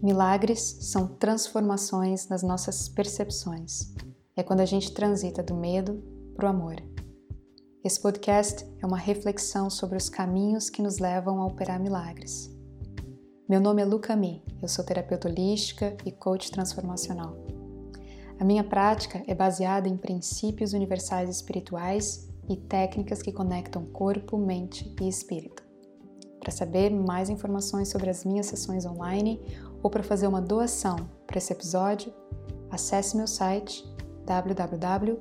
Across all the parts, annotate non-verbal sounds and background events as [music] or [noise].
Milagres são transformações nas nossas percepções. É quando a gente transita do medo para o amor. Esse podcast é uma reflexão sobre os caminhos que nos levam a operar milagres. Meu nome é Luca Mi, eu sou terapeuta holística e coach transformacional. A minha prática é baseada em princípios universais espirituais e técnicas que conectam corpo, mente e espírito. Para saber mais informações sobre as minhas sessões online ou para fazer uma doação para esse episódio, acesse meu site www.lucami.com.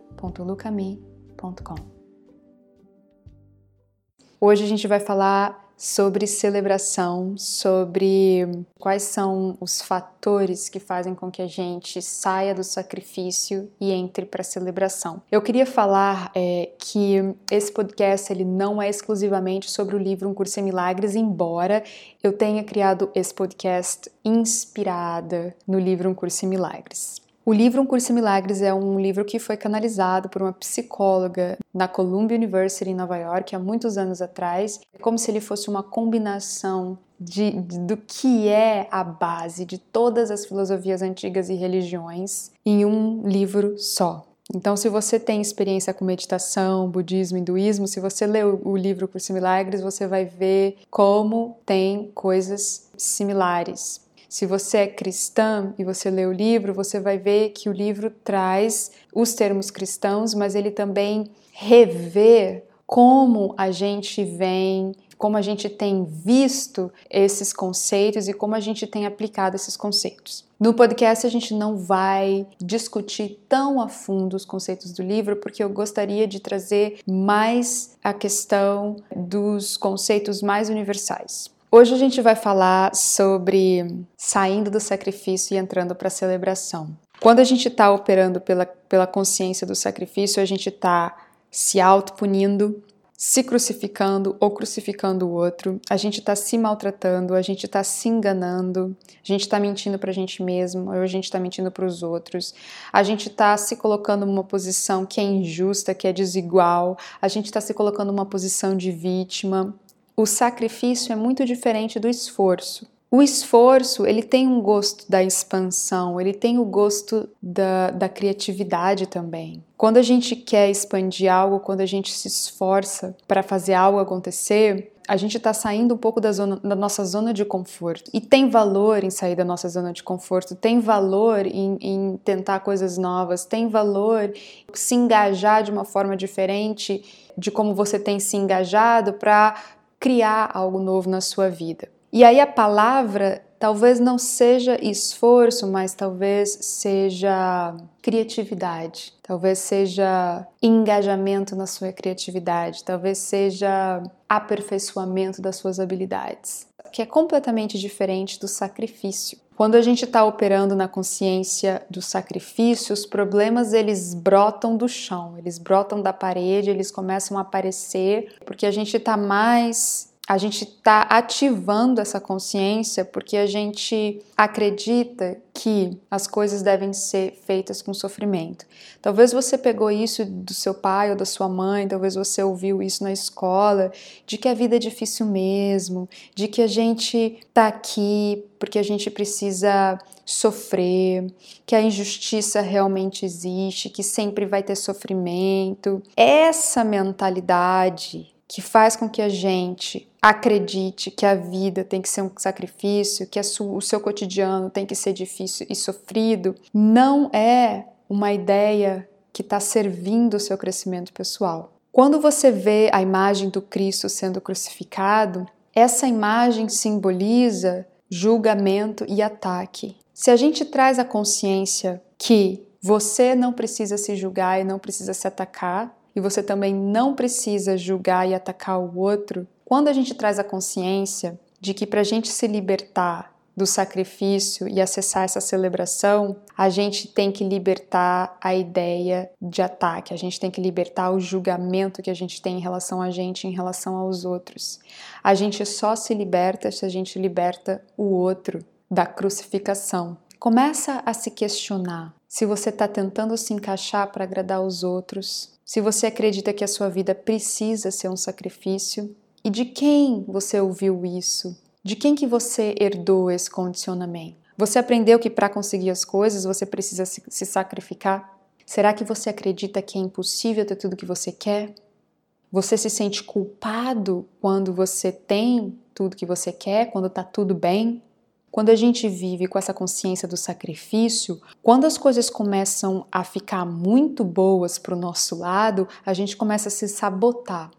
Hoje a gente vai falar sobre celebração, sobre quais são os fatores que fazem com que a gente saia do sacrifício e entre para a celebração. Eu queria falar é, que esse podcast ele não é exclusivamente sobre o livro Um Curso em Milagres, embora eu tenha criado esse podcast inspirada no livro Um Curso em Milagres. O livro Um Curso em Milagres é um livro que foi canalizado por uma psicóloga na Columbia University em Nova York há muitos anos atrás, é como se ele fosse uma combinação de, de, do que é a base de todas as filosofias antigas e religiões em um livro só. Então, se você tem experiência com meditação, budismo, hinduísmo, se você lê o livro Curso Milagres, você vai ver como tem coisas similares. Se você é cristã e você lê o livro, você vai ver que o livro traz os termos cristãos, mas ele também revê como a gente vem, como a gente tem visto esses conceitos e como a gente tem aplicado esses conceitos. No podcast a gente não vai discutir tão a fundo os conceitos do livro, porque eu gostaria de trazer mais a questão dos conceitos mais universais. Hoje a gente vai falar sobre saindo do sacrifício e entrando para a celebração. Quando a gente está operando pela, pela consciência do sacrifício, a gente está se auto-punindo, se crucificando ou crucificando o outro, a gente está se maltratando, a gente está se enganando, a gente está mentindo para a gente mesmo, ou a gente está mentindo para os outros, a gente está se colocando numa posição que é injusta, que é desigual, a gente está se colocando numa posição de vítima, o sacrifício é muito diferente do esforço. O esforço, ele tem um gosto da expansão, ele tem o gosto da, da criatividade também. Quando a gente quer expandir algo, quando a gente se esforça para fazer algo acontecer, a gente está saindo um pouco da, zona, da nossa zona de conforto. E tem valor em sair da nossa zona de conforto, tem valor em, em tentar coisas novas, tem valor se engajar de uma forma diferente de como você tem se engajado para criar algo novo na sua vida. E aí a palavra talvez não seja esforço, mas talvez seja criatividade, talvez seja engajamento na sua criatividade, talvez seja aperfeiçoamento das suas habilidades, que é completamente diferente do sacrifício. Quando a gente está operando na consciência do sacrifício, os problemas eles brotam do chão, eles brotam da parede, eles começam a aparecer, porque a gente está mais a gente está ativando essa consciência porque a gente acredita que as coisas devem ser feitas com sofrimento. Talvez você pegou isso do seu pai ou da sua mãe, talvez você ouviu isso na escola, de que a vida é difícil mesmo, de que a gente está aqui porque a gente precisa sofrer, que a injustiça realmente existe, que sempre vai ter sofrimento. Essa mentalidade que faz com que a gente acredite que a vida tem que ser um sacrifício, que o seu cotidiano tem que ser difícil e sofrido, não é uma ideia que está servindo o seu crescimento pessoal. Quando você vê a imagem do Cristo sendo crucificado, essa imagem simboliza julgamento e ataque. Se a gente traz a consciência que você não precisa se julgar e não precisa se atacar, e você também não precisa julgar e atacar o outro, quando a gente traz a consciência de que para a gente se libertar do sacrifício e acessar essa celebração, a gente tem que libertar a ideia de ataque, a gente tem que libertar o julgamento que a gente tem em relação a gente, em relação aos outros. A gente só se liberta se a gente liberta o outro da crucificação. Começa a se questionar se você está tentando se encaixar para agradar os outros, se você acredita que a sua vida precisa ser um sacrifício e de quem você ouviu isso? De quem que você herdou esse condicionamento? Você aprendeu que para conseguir as coisas você precisa se, sacrificar? Será que você acredita que é impossível ter tudo que você quer? Você se sente culpado quando você tem tudo que você quer, quando está tudo bem? Quando a gente vive com essa consciência do sacrifício, quando as coisas começam a ficar muito boas para o nosso lado, a gente começa a se sabotar.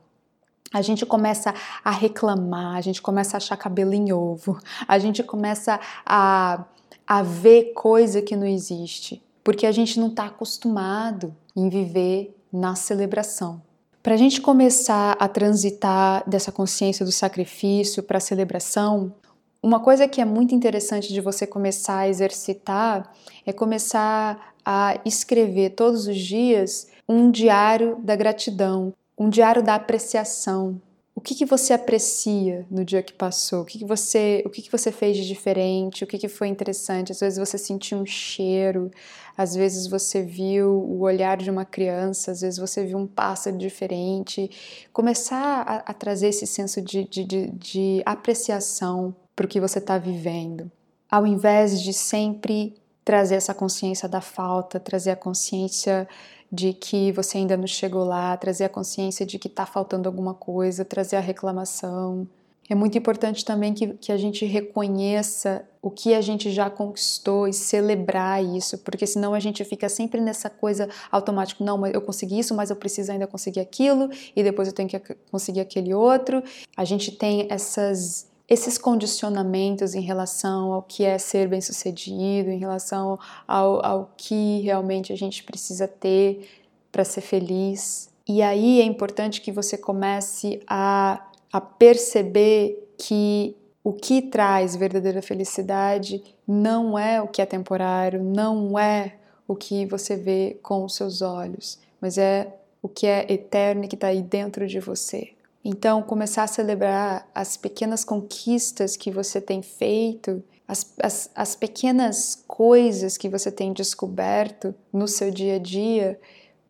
A gente começa a reclamar, a gente começa a achar cabelo em ovo, a gente começa a, a ver coisa que não existe, porque a gente não está acostumado em viver na celebração. Para a gente começar a transitar dessa consciência do sacrifício para a celebração, uma coisa que é muito interessante de você começar a exercitar é começar a escrever todos os dias um diário da gratidão, um diário da apreciação. O que, que você aprecia no dia que passou? O que, que você, o que, que você fez de diferente? O que, que foi interessante? Às vezes você sentiu um cheiro, às vezes você viu o olhar de uma criança, às vezes você viu um pássaro diferente. Começar a, a trazer esse senso de, de, de, de apreciação para o que você está vivendo, ao invés de sempre trazer essa consciência da falta, trazer a consciência de que você ainda não chegou lá, trazer a consciência de que está faltando alguma coisa, trazer a reclamação. É muito importante também que, que a gente reconheça o que a gente já conquistou e celebrar isso, porque senão a gente fica sempre nessa coisa automática: não, eu consegui isso, mas eu preciso ainda conseguir aquilo, e depois eu tenho que conseguir aquele outro. A gente tem essas esses condicionamentos em relação ao que é ser bem-sucedido, em relação ao, ao que realmente a gente precisa ter para ser feliz. E aí é importante que você comece a, a perceber que o que traz verdadeira felicidade não é o que é temporário, não é o que você vê com os seus olhos, mas é o que é eterno e que está aí dentro de você. Então, começar a celebrar as pequenas conquistas que você tem feito, as, as, as pequenas coisas que você tem descoberto no seu dia a dia,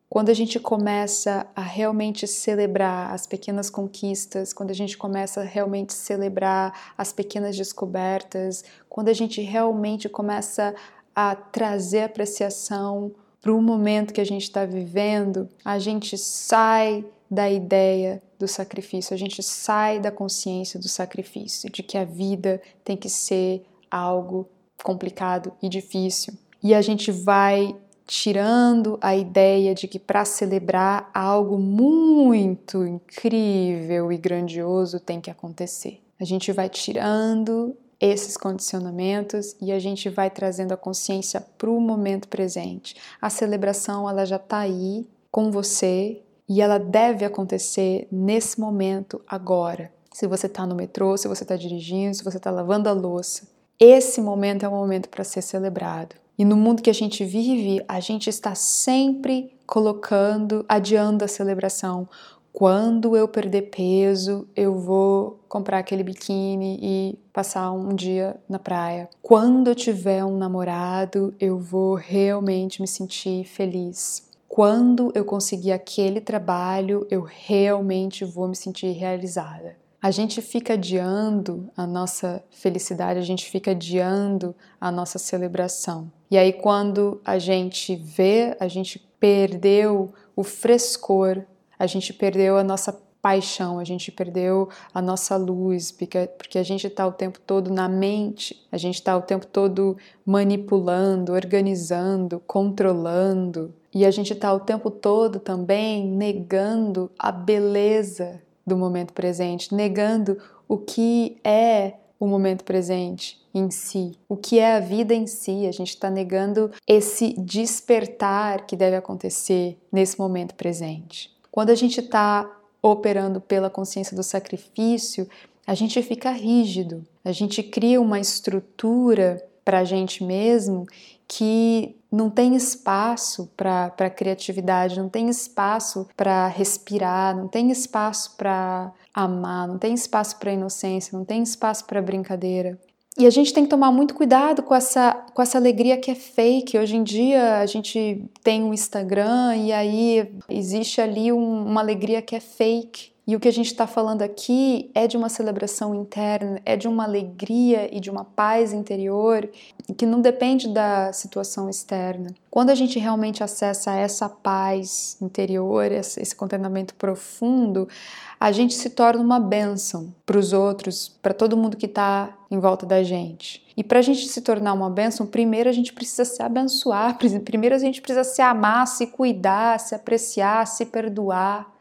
quando a gente começa a realmente celebrar as pequenas conquistas, quando a gente começa a realmente celebrar as pequenas descobertas, quando a gente realmente começa a trazer apreciação para o momento que a gente está vivendo, a gente sai da ideia do sacrifício, a gente sai da consciência do sacrifício, de que a vida tem que ser algo complicado e difícil. E a gente vai tirando a ideia de que para celebrar algo muito incrível e grandioso tem que acontecer. A gente vai tirando esses condicionamentos e a gente vai trazendo a consciência para o momento presente. A celebração ela já está aí com você e ela deve acontecer nesse momento, agora. Se você está no metrô, se você está dirigindo, se você está lavando a louça, esse momento é um momento para ser celebrado. E no mundo que a gente vive, a gente está sempre colocando, adiando a celebração. Quando eu perder peso, eu vou comprar aquele biquíni e passar um dia na praia. Quando eu tiver um namorado, eu vou realmente me sentir feliz quando eu conseguir aquele trabalho, eu realmente vou me sentir realizada. A gente fica adiando a nossa felicidade, a gente fica adiando a nossa celebração. E aí, quando a gente vê, a gente perdeu o frescor, a gente perdeu a nossa paixão, a gente perdeu a nossa luz, porque, porque a gente está o tempo todo na mente, a gente está o tempo todo manipulando, organizando, controlando, e a gente está o tempo todo também negando a beleza do momento presente, negando o que é o momento presente em si, o que é a vida em si. A gente está negando esse despertar que deve acontecer nesse momento presente. Quando a gente está operando pela consciência do sacrifício, a gente fica rígido, a gente cria uma estrutura para a gente mesmo que não tem espaço para criatividade, não tem espaço para respirar, não tem espaço para amar, não tem espaço para inocência, não tem espaço para brincadeira. E a gente tem que tomar muito cuidado com essa, com essa alegria que é fake. Hoje em dia a gente tem um Instagram e aí existe ali um, uma alegria que é fake. E o que a gente está falando aqui é de uma celebração interna, é de uma alegria e de uma paz interior que não depende da situação externa. Quando a gente realmente acessa essa paz interior, esse contentamento profundo, a gente se torna uma bênção para os outros, para todo mundo que está em volta da gente. E para a gente se tornar uma bênção, primeiro a gente precisa se abençoar, [laughs] primeiro a gente precisa se amar, se cuidar, se apreciar, se perdoar,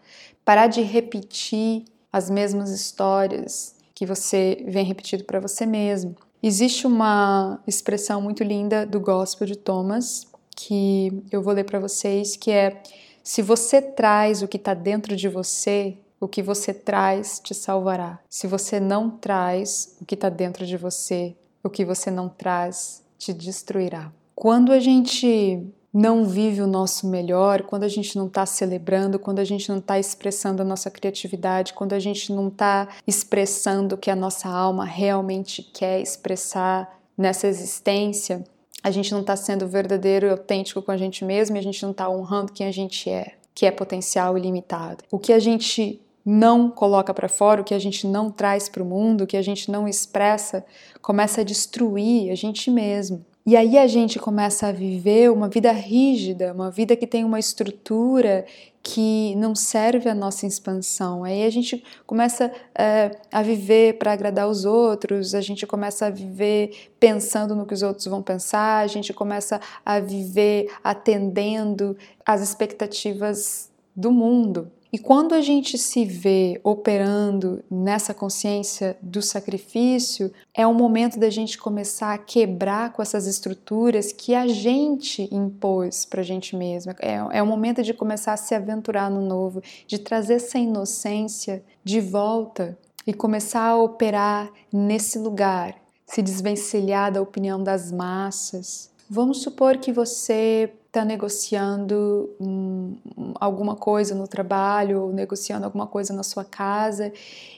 parar de repetir as mesmas histórias que você vem repetindo para você mesmo. Existe uma expressão muito linda do Gospel de Thomas que eu vou ler para vocês, que é: se você traz o que está dentro de você, o que você traz te salvará. Se você não traz o que está dentro de você, o que você não traz te destruirá. Quando a gente não vive o nosso melhor, quando a gente não está celebrando, quando a gente não está expressando a nossa criatividade, quando a gente não está expressando o que a nossa alma realmente quer expressar nessa existência, a gente não está sendo verdadeiro e autêntico com a gente mesmo e a gente não está honrando quem a gente é, que é potencial ilimitado. O que a gente não coloca para fora, o que a gente não traz para o mundo, o que a gente não expressa, começa a destruir a gente mesmo. E aí a gente começa a viver uma vida rígida, uma vida que tem uma estrutura que não serve à nossa expansão. Aí a gente começa é, a viver para agradar os outros, a gente começa a viver pensando no que os outros vão pensar, a gente começa a viver atendendo às expectativas do mundo. E quando a gente se vê operando nessa consciência do sacrifício, é o momento da gente começar a quebrar com essas estruturas que a gente impôs para a gente mesma. É, é o momento de começar a se aventurar no novo, de trazer essa inocência de volta e começar a operar nesse lugar, se desvencilhar da opinião das massas. Vamos supor que você está negociando um, alguma coisa no trabalho, ou negociando alguma coisa na sua casa,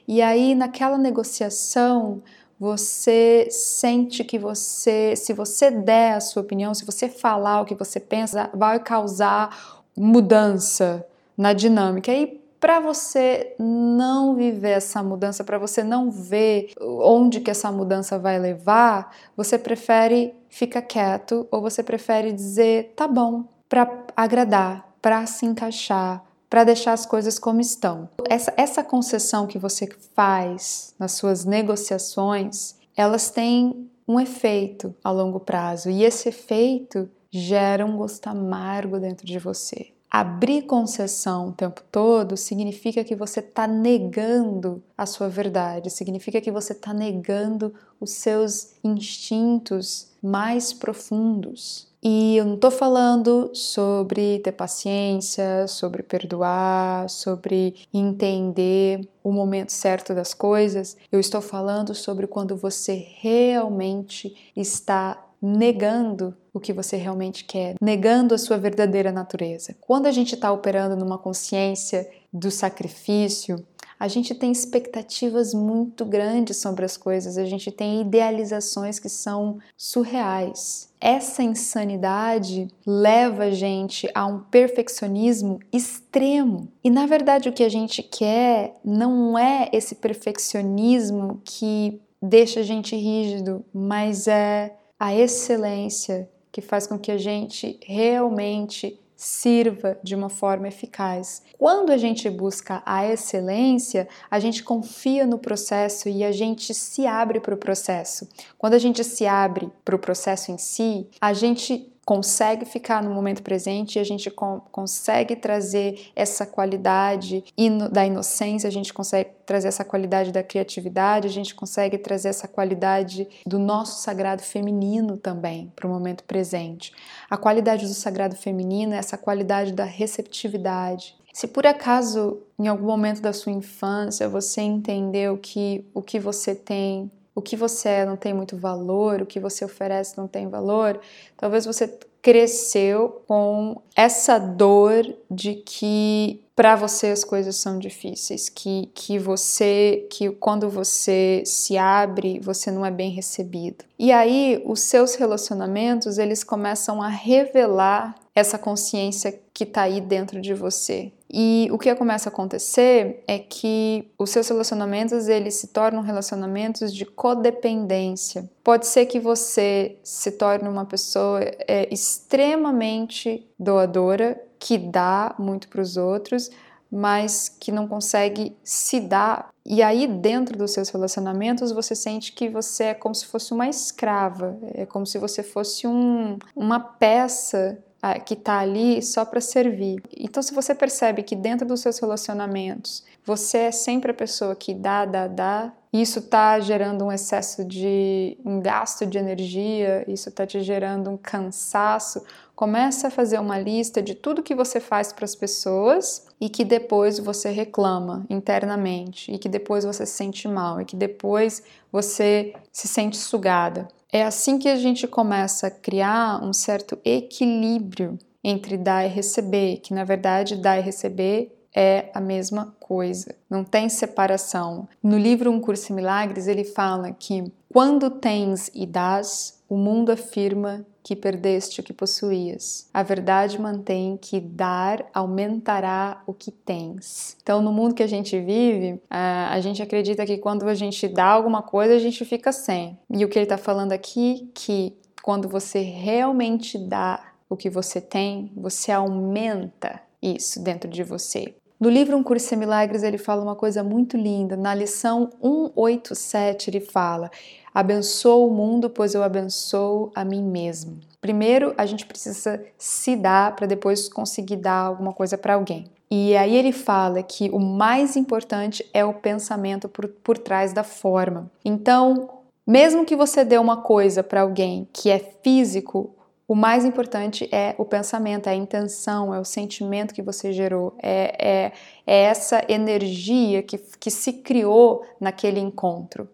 e aí naquela negociação você sente que você, se você der a sua opinião, se você falar o que você pensa, vai causar mudança na dinâmica. E para você não viver essa mudança, para você não ver onde que essa mudança vai levar, você prefere ficar quieto ou você prefere dizer tá bom para agradar, para se encaixar, para deixar as coisas como estão. Essa, essa concessão que você faz nas suas negociações, elas têm um efeito a longo prazo e esse efeito gera um gosto amargo dentro de você. Abrir concessão o tempo todo significa que você está negando a sua verdade, significa que você está negando os seus instintos mais profundos. E eu não estou falando sobre ter paciência, sobre perdoar, sobre entender o momento certo das coisas. Eu estou falando sobre quando você realmente está negando o que você realmente quer, negando a sua verdadeira natureza. Quando a gente está operando numa consciência do sacrifício, a gente tem expectativas muito grandes sobre as coisas, a gente tem idealizações que são surreais. Essa insanidade leva a gente a um perfeccionismo extremo. E na verdade, o que a gente quer não é esse perfeccionismo que deixa a gente rígido, mas é a excelência que faz com que a gente realmente sirva de uma forma eficaz. Quando a gente busca a excelência, a gente confia no processo e a gente se abre para o processo. Quando a gente se abre para o processo em si, a gente consegue ficar no momento presente e a gente consegue trazer essa qualidade da inocência, a gente consegue trazer essa qualidade da criatividade, a gente consegue trazer essa qualidade do nosso sagrado feminino também para o momento presente. A qualidade do sagrado feminino é essa qualidade da receptividade. Se por acaso em algum momento da sua infância você entendeu que o que você tem o que você é não tem muito valor, o que você oferece não tem valor, talvez você cresceu com essa dor de que para você as coisas são difíceis, que, que você, que quando você se abre, você não é bem recebido. E aí os seus relacionamentos, eles começam a revelar essa consciência que está aí dentro de você. E o que começa a acontecer é que os seus relacionamentos eles se tornam relacionamentos de codependência. Pode ser que você se torne uma pessoa é, extremamente doadora, que dá muito para os outros, mas que não consegue se dar. E aí, dentro dos seus relacionamentos, você sente que você é como se fosse uma escrava, é como se você fosse um, uma peça que está ali só para servir. Então, se você percebe que dentro dos seus relacionamentos você é sempre a pessoa que dá, dá, dá, isso está gerando um excesso de um gasto de energia, isso está te gerando um cansaço. Começa a fazer uma lista de tudo que você faz para as pessoas e que depois você reclama internamente, e que depois você se sente mal, e que depois você se sente sugada. É assim que a gente começa a criar um certo equilíbrio entre dar e receber, que na verdade dar e receber é a mesma coisa, não tem separação. No livro Um Curso em Milagres, ele fala que quando tens e dás, o mundo afirma que perdeste o que possuías. A verdade mantém que dar aumentará o que tens. Então, no mundo que a gente vive, a gente acredita que quando a gente dá alguma coisa, a gente fica sem. E o que ele está falando aqui, que quando você realmente dá o que você tem, você aumenta isso dentro de você. No livro Um Curso em Milagres, ele fala uma coisa muito linda. Na lição 187, ele fala: Abençoo o mundo, pois eu abençoo a mim mesmo. Primeiro, a gente precisa se dar para depois conseguir dar alguma coisa para alguém. E aí ele fala que o mais importante é o pensamento por, por trás da forma. Então, mesmo que você dê uma coisa para alguém que é físico, o mais importante é o pensamento, é a intenção, é o sentimento que você gerou, é, é, é essa energia que, que se criou naquele encontro.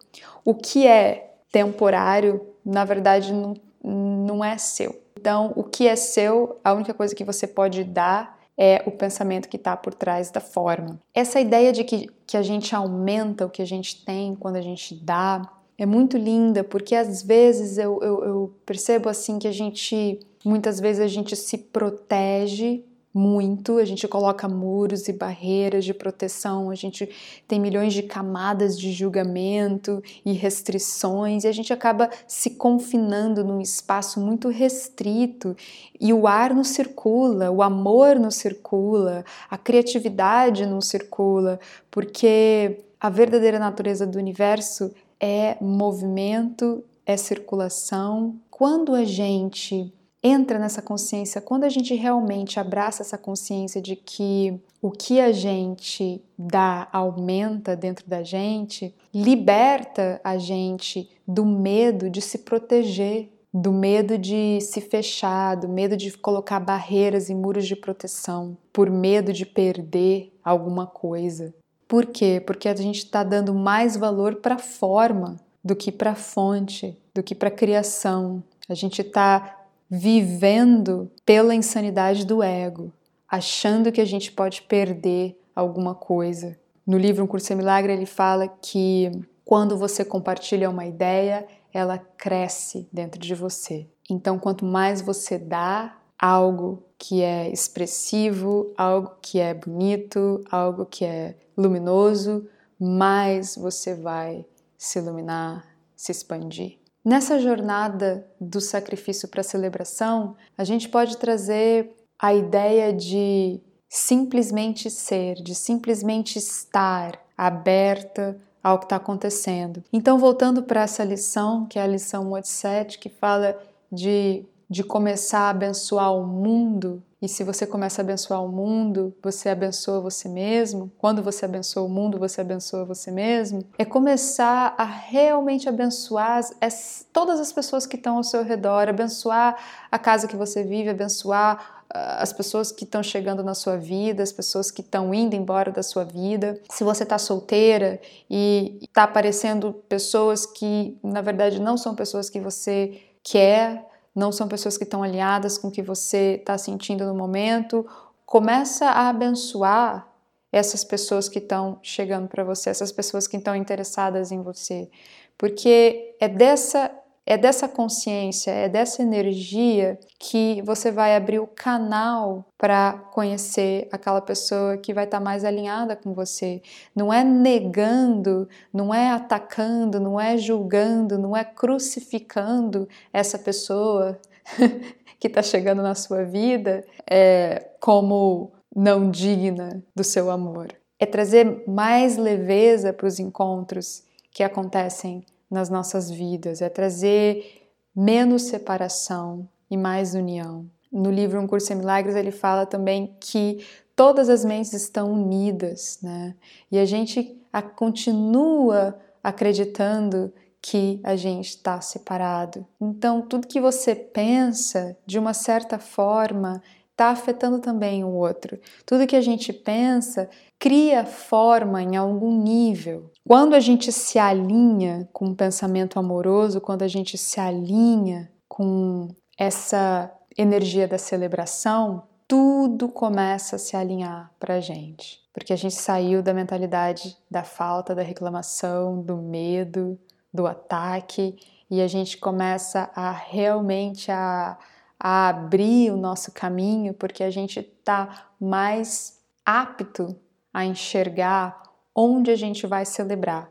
O que é temporário, na verdade, não, não é seu. Então, o que é seu, a única coisa que você pode dar é o pensamento que está por trás da forma. Essa ideia de que, que a gente aumenta o que a gente tem quando a gente dá, é muito linda, porque às vezes eu, eu, eu, percebo assim que a gente, muitas vezes a gente se protege muito, a gente coloca muros e barreiras de proteção, a gente tem milhões de camadas de julgamento e restrições e a gente acaba se confinando num espaço muito restrito e o ar não circula, o amor não circula, a criatividade não circula, porque a verdadeira natureza do universo é movimento, é circulação. Quando a gente entra nessa consciência, quando a gente realmente abraça essa consciência de que o que a gente dá aumenta dentro da gente, liberta a gente do medo de se proteger, do medo de se fechar, do medo de colocar barreiras e muros de proteção, por medo de perder alguma coisa. Por quê? Porque a gente está dando mais valor para a forma do que para a fonte, do que para a criação. A gente está vivendo pela insanidade do ego, achando que a gente pode perder alguma coisa. No livro Um Curso em Milagre, ele fala que quando você compartilha uma ideia, ela cresce dentro de você. Então, quanto mais você dá algo que é expressivo, algo que é bonito, algo que é luminoso, mais você vai se iluminar, se expandir. Nessa jornada do sacrifício para a celebração, a gente pode trazer a ideia de simplesmente ser, de simplesmente estar aberta ao que está acontecendo. Então, voltando para essa lição, que é a lição 87, que fala de de começar a abençoar o mundo. E se você começa a abençoar o mundo, você abençoa você mesmo. Quando você abençoa o mundo, você abençoa você mesmo. É começar a realmente abençoar as, todas as pessoas que estão ao seu redor, abençoar a casa que você vive, abençoar ah, as pessoas que estão chegando na sua vida, as pessoas que estão indo embora da sua vida. Se você está solteira e está aparecendo pessoas que na verdade não são pessoas que você quer, não são pessoas que estão aliadas com o que você está sentindo no momento. Começa a abençoar essas pessoas que estão chegando para você, essas pessoas que estão interessadas em você, porque é dessa É dessa consciência, é dessa energia que você vai abrir o canal para conhecer aquela pessoa que vai estar tá mais alinhada com você. Não é negando, não é atacando, não é julgando, não é crucificando essa pessoa [laughs] que está chegando na sua vida é, como não digna do seu amor. É trazer mais leveza para os encontros que acontecem nas nossas vidas, é trazer menos separação e mais união. No livro Um Curso em Milagres, ele fala também que todas as mentes estão unidas, né? E a gente continua acreditando que a gente está separado. Então, tudo que você pensa, de uma certa forma, está afetando também o outro. Tudo que a gente pensa cria forma em algum nível. Quando a gente se alinha com um pensamento amoroso, quando a gente se alinha com essa energia da celebração, tudo começa a se alinhar para a gente. Porque a gente saiu da mentalidade da falta, da reclamação, do medo, do ataque e a gente começa a realmente a, a abrir o nosso caminho porque a gente está mais apto a enxergar onde a gente vai celebrar.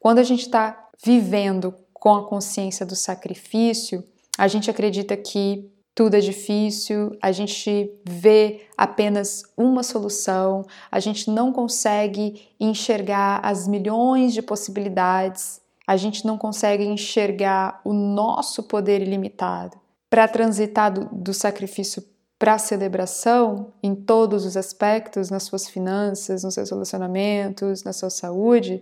Quando a gente está vivendo com a consciência do sacrifício, a gente acredita que tudo é difícil, a gente vê apenas uma solução, a gente não consegue enxergar as milhões de possibilidades a gente não consegue enxergar o nosso poder ilimitado. Para transitar do, do sacrifício para a celebração, em todos os aspectos, nas suas finanças, nos seus relacionamentos, na sua saúde,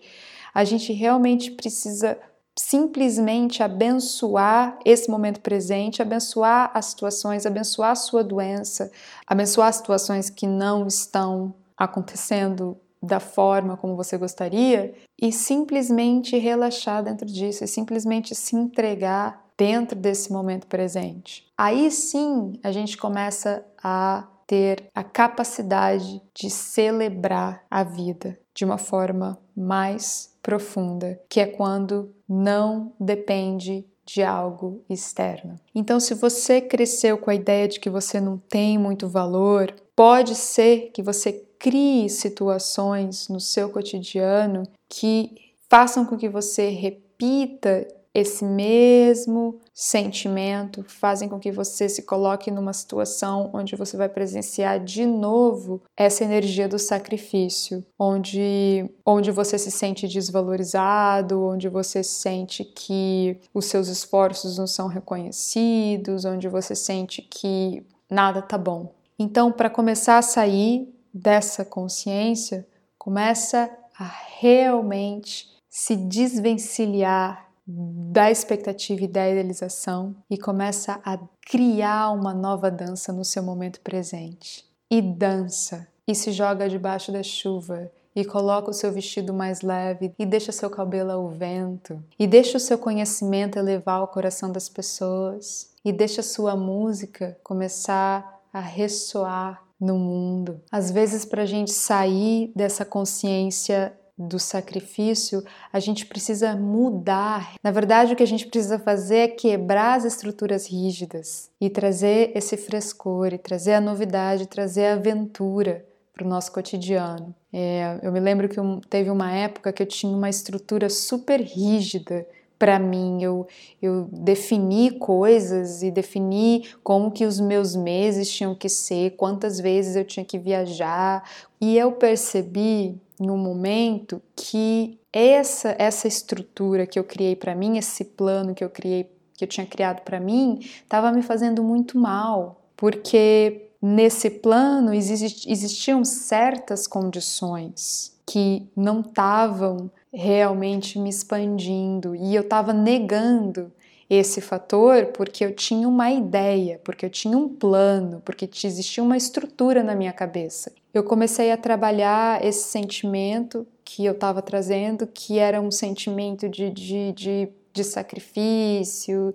a gente realmente precisa simplesmente abençoar esse momento presente, abençoar as situações, abençoar a sua doença, abençoar as situações que não estão acontecendo da forma como você gostaria e simplesmente relaxar dentro disso, e simplesmente se entregar dentro desse momento presente. Aí sim a gente começa a ter a capacidade de celebrar a vida de uma forma mais profunda, que é quando não depende de algo externo. Então, se você cresceu com a ideia de que você não tem muito valor, pode ser que você crie situações no seu cotidiano que façam com que você repita esse mesmo sentimento, fazem com que você se coloque numa situação onde você vai presenciar de novo essa energia do sacrifício, onde onde você se sente desvalorizado, onde você sente que os seus esforços não são reconhecidos, onde você sente que nada tá bom. Então, para começar a sair dessa consciência começa a realmente se desvencilhar da expectativa e da idealização e começa a criar uma nova dança no seu momento presente. E dança, e se joga debaixo da chuva, e coloca o seu vestido mais leve e deixa seu cabelo ao vento, e deixa o seu conhecimento elevar o coração das pessoas, e deixa sua música começar a ressoar no mundo. Às vezes, para a gente sair dessa consciência do sacrifício, a gente precisa mudar. Na verdade, o que a gente precisa fazer é quebrar as estruturas rígidas e trazer esse frescor, e trazer a novidade, trazer a aventura para o nosso cotidiano. É, eu me lembro que teve uma época que eu tinha uma estrutura super rígida para mim. Eu, eu defini coisas e defini como que os meus meses tinham que ser, quantas vezes eu tinha que viajar. E eu percebi no momento que essa essa estrutura que eu criei para mim, esse plano que eu criei, que eu tinha criado para mim, estava me fazendo muito mal, porque nesse plano existiam certas condições que não estavam realmente me expandindo e eu estava negando esse fator porque eu tinha uma ideia, porque eu tinha um plano, porque existia uma estrutura na minha cabeça. Eu comecei a trabalhar esse sentimento que eu estava trazendo, que era um sentimento de, de, de, de sacrifício,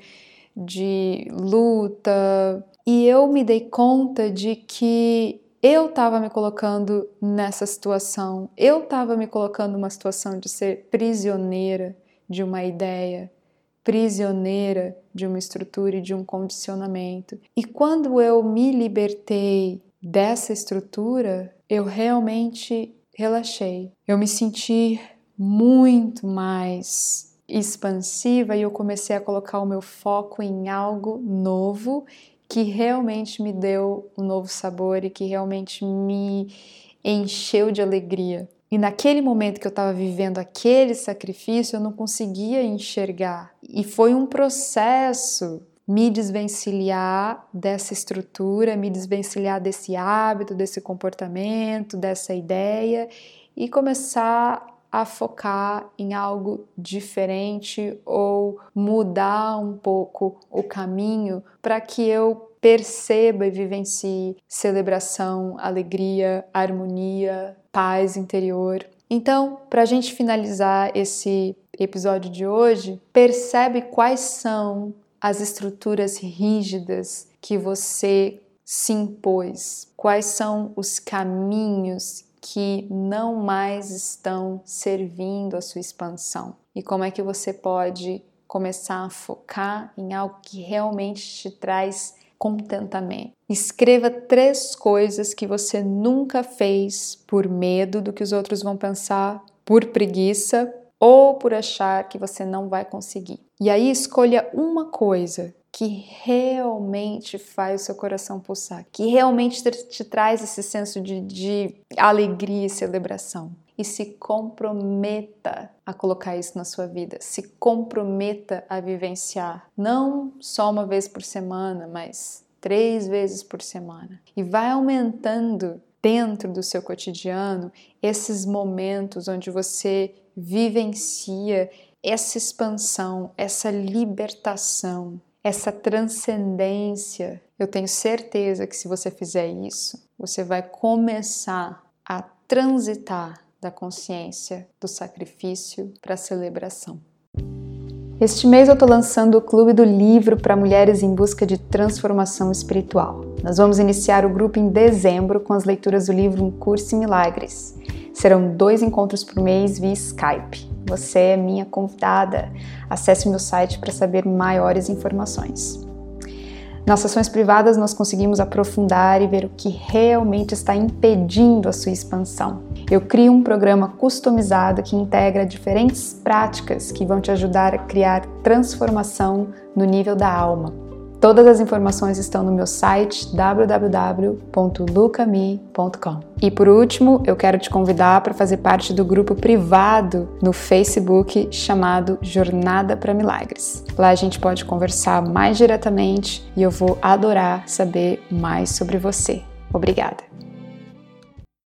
de luta, e eu me dei conta de que eu estava me colocando nessa situação, eu estava me colocando numa situação de ser prisioneira de uma ideia, prisioneira de uma estrutura e de um condicionamento. E quando eu me libertei dessa estrutura, eu realmente relaxei. Eu me senti muito mais expansiva e eu comecei a colocar o meu foco em algo novo que realmente me deu um novo sabor e que realmente me encheu de alegria. E naquele momento que eu estava vivendo aquele sacrifício, eu não conseguia enxergar. E foi um processo me desvencilhar dessa estrutura, me desvencilhar desse hábito, desse comportamento, dessa ideia e começar a focar em algo diferente ou mudar um pouco o caminho para que eu perceba e vivencie celebração, alegria, harmonia, paz interior. Então, para a gente finalizar esse episódio de hoje, percebe quais são as estruturas rígidas que você se impôs, quais são os caminhos que não mais estão servindo a sua expansão e como é que você pode começar a focar em algo que realmente te traz contentamento. Escreva três coisas que você nunca fez por medo do que os outros vão pensar, por preguiça ou por achar que você não vai conseguir. E aí escolha uma coisa que realmente faz o seu coração pulsar, que realmente te, traz esse senso de, de alegria e celebração e se comprometa a colocar isso na sua vida, se comprometa a vivenciar, não só uma vez por semana, mas três vezes por semana. E vai aumentando dentro do seu cotidiano esses momentos onde você vivencia essa expansão, essa libertação, essa transcendência. Eu tenho certeza que se você fizer isso, você vai começar a transitar da consciência do sacrifício para a celebração. Este mês eu estou lançando o Clube do Livro para mulheres em busca de transformação espiritual. Nós vamos iniciar o grupo em dezembro com as leituras do livro Um Curso em Milagres. Serão dois encontros por mês via Skype. Você é minha convidada. Acesse meu site para saber maiores informações. Nas sessões privadas, nós conseguimos aprofundar e ver o que realmente está impedindo a sua expansão. Eu crio um programa customizado que integra diferentes práticas que vão te ajudar a criar transformação no nível da alma Todas as informações estão no meu site www.lucami.com. E por último, eu quero te convidar para fazer parte do grupo privado no Facebook chamado Jornada para Milagres. Lá a gente pode conversar mais diretamente e eu vou adorar saber mais sobre você. Obrigada!